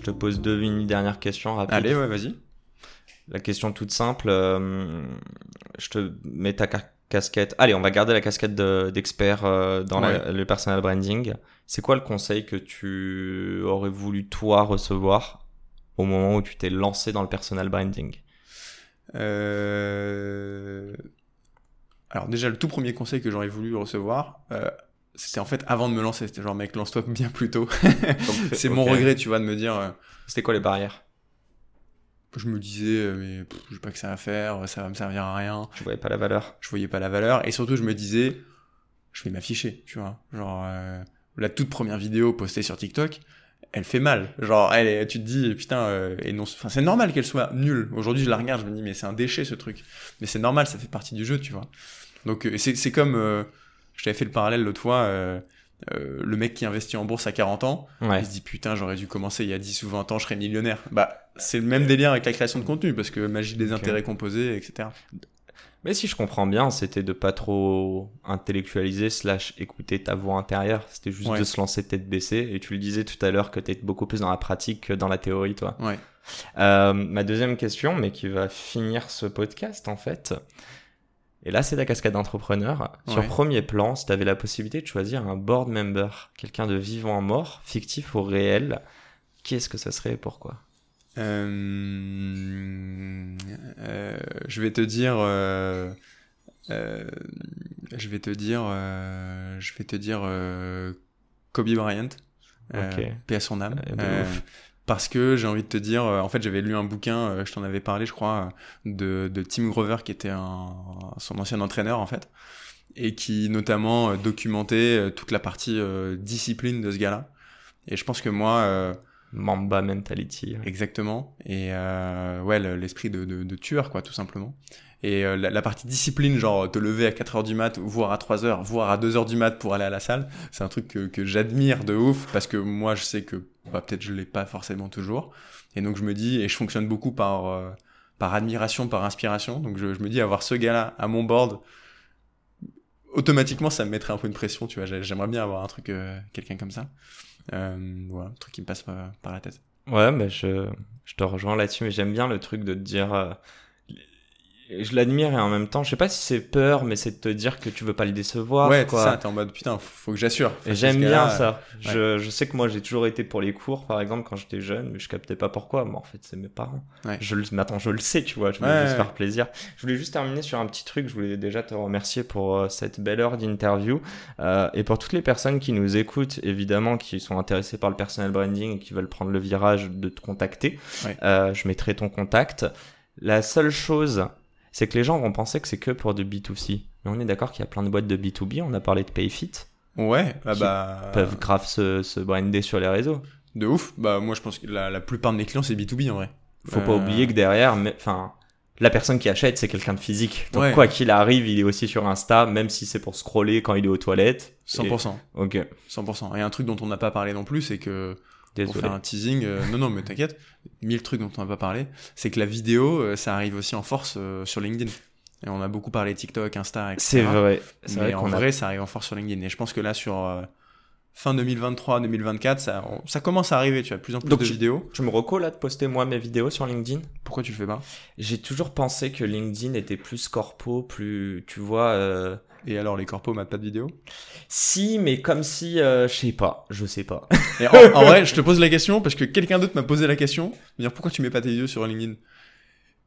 Je te pose deux, une dernière question rapide. Allez, ouais, vas-y. La question toute simple, euh, je te mets ta ca- casquette. Allez, on va garder la casquette de- d'expert euh, dans la- le personal branding. C'est quoi le conseil que tu aurais voulu toi recevoir au moment où tu t'es lancé dans le personal branding? Euh... Alors déjà, le tout premier conseil que j'aurais voulu recevoir, c'était en fait avant de me lancer. C'était genre, mec, lance-toi bien plus tôt. C'est mon regret, tu vois, de me dire... euh, C'était quoi les barrières? Je me disais, euh, mais pff, j'ai pas que ça à faire, ça va me servir à rien. Tu voyais pas la valeur? Je voyais pas la valeur. Et surtout, je me disais, je vais m'afficher, tu vois. Genre, euh, la toute première vidéo postée sur TikTok, elle fait mal. Genre, elle, est- tu te dis, putain, euh, et non, enfin, c'est normal qu'elle soit nulle. Aujourd'hui, je la regarde, je me dis, mais c'est un déchet ce truc. Mais c'est normal, ça fait partie du jeu, tu vois. Donc, euh, c'est c'est comme, je t'avais fait le parallèle l'autre fois, euh, euh, le mec qui investit en bourse à 40 ans, Ouais. il se dit, putain, j'aurais dû commencer il y a 10 ou 20 ans, je serais millionnaire. Bah, c'est le même délire avec la création de contenu, parce que magie des intérêts composés, etc. Mais si je comprends bien, c'était de pas trop intellectualiser slash écouter ta voix intérieure. C'était juste Ouais. de se lancer tête baissée. Et tu le disais tout à l'heure que tu es beaucoup plus dans la pratique que dans la théorie, toi. Ouais. Euh, ma deuxième question, mais qui va finir ce podcast en fait. Et là, c'est la cascade d'entrepreneur. Sur premier plan, si tu avais la possibilité de choisir un board member, quelqu'un de vivant mort, fictif ou réel, qui est-ce que ce serait et pourquoi? Euh, euh, je vais te dire, euh, je vais te dire, je vais te dire Kobe Bryant, euh, Ok. paix à son âme, Parce que j'ai envie de te dire, euh, en fait, j'avais lu un bouquin, euh, je t'en avais parlé, je crois, euh, de, Tim Grover, qui était un, son ancien entraîneur, en fait, et qui notamment documentait toute la partie discipline de ce gars-là. Et je pense que moi, Mamba mentality. Exactement. Et euh, ouais, le- l'esprit de, de, tueur, quoi, tout simplement. Et euh, la, partie discipline, genre te lever à 4 heures du mat, voire à 3 heures, voire à 2 heures du mat pour aller à la salle, c'est un truc que, que j'admire de ouf, parce que moi, je sais que bah, peut-être je l'ai pas forcément toujours. Et donc je me dis, et je fonctionne beaucoup par, euh, par admiration, par inspiration. Donc je, me dis, avoir ce gars-là à mon board, automatiquement, ça me mettrait un peu une pression, tu vois. J'ai- J'aimerais bien avoir un truc, quelqu'un comme ça. Euh, voilà, un truc qui me passe euh, par la tête. Ouais, bah je, je te rejoins là-dessus, mais j'aime bien le truc de te dire. Je l'admire et en même temps, je sais pas si c'est peur, mais c'est de te dire que tu veux pas le décevoir. ouais, quoi. ça, t'es en mode putain, faut, que j'assure. Et j'aime bien là, ça. Je, je sais que moi j'ai toujours été pour les cours, par exemple, quand j'étais jeune, mais je captais pas pourquoi. Mais en fait, c'est mes parents. Ouais. Je le, mais attends, je le sais, tu vois. Je voulais juste faire plaisir. Je voulais juste terminer sur un petit truc. Je voulais déjà te remercier pour euh, cette belle heure d'interview euh, et pour toutes les personnes qui nous écoutent, évidemment, qui sont intéressées par le personal branding et qui veulent prendre le virage de te contacter. Ouais. Euh, je mettrai ton contact. La seule chose, c'est que les gens vont penser que c'est que pour du B2C. Mais on est d'accord qu'il y a plein de boîtes de B2B. On a parlé de PayFit Ouais, ah Qui bah. peuvent grave se, se brander sur les réseaux. De ouf. Bah, moi, je pense que la, la plupart de mes clients, c'est B2B en vrai. Faut pas Euh, oublier que derrière, enfin, la personne qui achète, c'est quelqu'un de physique. Donc Ouais. quoi qu'il arrive, il est aussi sur Insta, même si c'est pour scroller quand il est aux toilettes. 100%. Et- Ok, 100%. Et un truc dont on n'a pas parlé non plus, c'est que. Pour désolé. faire un teasing, euh, non, non, mais t'inquiète, mille trucs dont on n'a pas parlé, c'est que la vidéo, euh, ça arrive aussi en force euh, sur LinkedIn. Et on a beaucoup parlé TikTok, Insta, etc. C'est vrai. Mais vrai en a- vrai, ça arrive en force sur LinkedIn. Et je pense que là, sur fin 2023-2024, ça, on- ça commence à arriver. Tu as de plus en plus Donc de tu- vidéos. Tu me reco là de poster moi mes vidéos sur LinkedIn? Pourquoi tu le fais pas? J'ai toujours pensé que LinkedIn était plus corpo, plus, tu vois. euh, Et alors, les corpos mettent pas de vidéos? Si, mais comme si, euh, je sais pas, je sais pas. Et en, en vrai, je te pose la question parce que quelqu'un d'autre m'a posé la question. Me dire pourquoi tu mets pas tes vidéos sur LinkedIn?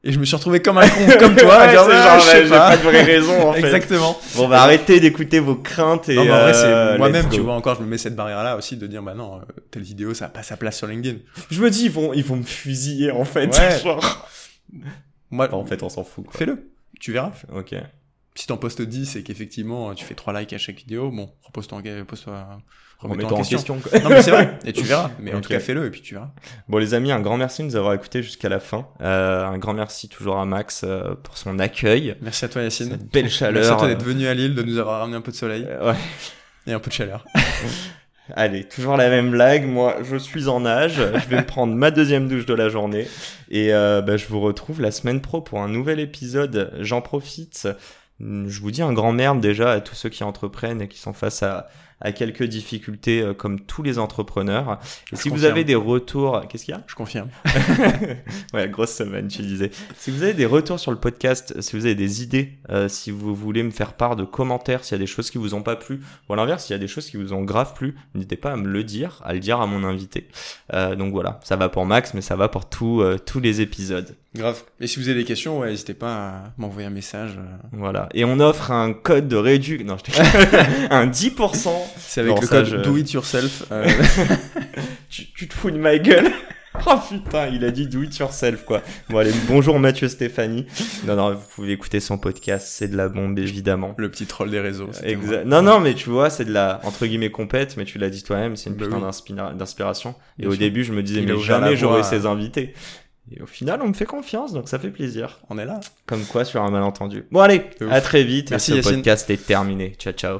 Et je me suis retrouvé comme un con, comme toi, à Ouais, dire ah, genre, j'ai pas. pas de vraie raison, en fait. Exactement. Bon, bah arrêtez d'écouter vos craintes et. Non, mais en vrai, euh, c'est moi-même, let's tu vois, encore, je me mets cette barrière-là aussi de dire, bah non, euh, telle vidéo, ça a pas sa place sur LinkedIn. Je me dis, ils vont, ils vont me fusiller en fait. Ouais. Genre. Moi, Enfin, en fait, on s'en fout. Fais-le. Tu verras. Ok. Si t'en postes 10 et qu'effectivement tu fais 3 likes à chaque vidéo, bon, repose-toi en, pose remets-toi en, question. non mais c'est vrai, et tu verras. Mais en tout cas, fais-le et puis tu verras. Bon les amis, un grand merci de nous avoir écoutés jusqu'à la fin. Euh, un grand merci toujours à Max euh, pour son accueil. Merci à toi Yacine. Cette belle chaleur. Merci à toi d'être venu à Lille, de nous avoir ramené un peu de soleil. Euh, ouais. Et un peu de chaleur. Allez, toujours la même blague. Moi, je suis en âge. Je vais me prendre ma deuxième douche de la journée. Et euh, bah, je vous retrouve la semaine pro pour un nouvel épisode. J'en profite. Je vous dis un grand merde déjà à tous ceux qui entreprennent et qui sont face à, à quelques difficultés euh, comme tous les entrepreneurs. Et si vous avez des retours, qu'est-ce qu'il y a? Je confirme. ouais, grosse semaine, tu disais. Si vous avez des retours sur le podcast, si vous avez des idées, euh, si vous voulez me faire part de commentaires, s'il y a des choses qui vous ont pas plu, ou à l'inverse, s'il y a des choses qui vous ont grave plu, n'hésitez pas à me le dire, à le dire à mon invité. Euh, donc voilà, ça va pour Max, mais ça va pour tous euh, tous les épisodes. Grave. Et si vous avez des questions, ouais, n'hésitez pas à m'envoyer un message. Voilà. Et on offre un code de réduction, non, je un 10% c'est avec le code do it yourself. Euh. tu, te fous de ma gueule. Oh putain, il a dit do it yourself quoi. Bon allez, bonjour Mathieu Stéphanie. Non non, vous pouvez écouter son podcast, c'est de la bombe évidemment. Le petit troll des réseaux. Exact. Non non, mais tu vois, c'est de la entre guillemets compète, mais tu l'as dit toi-même, c'est une bah putain d'inspiration. Et au début, je me disais mais jamais j'aurais ces invités. Et au final, on me fait confiance, donc ça fait plaisir. On est là. Comme quoi sur un malentendu. Bon allez, à très vite. Merci, ce podcast est terminé. Ciao ciao.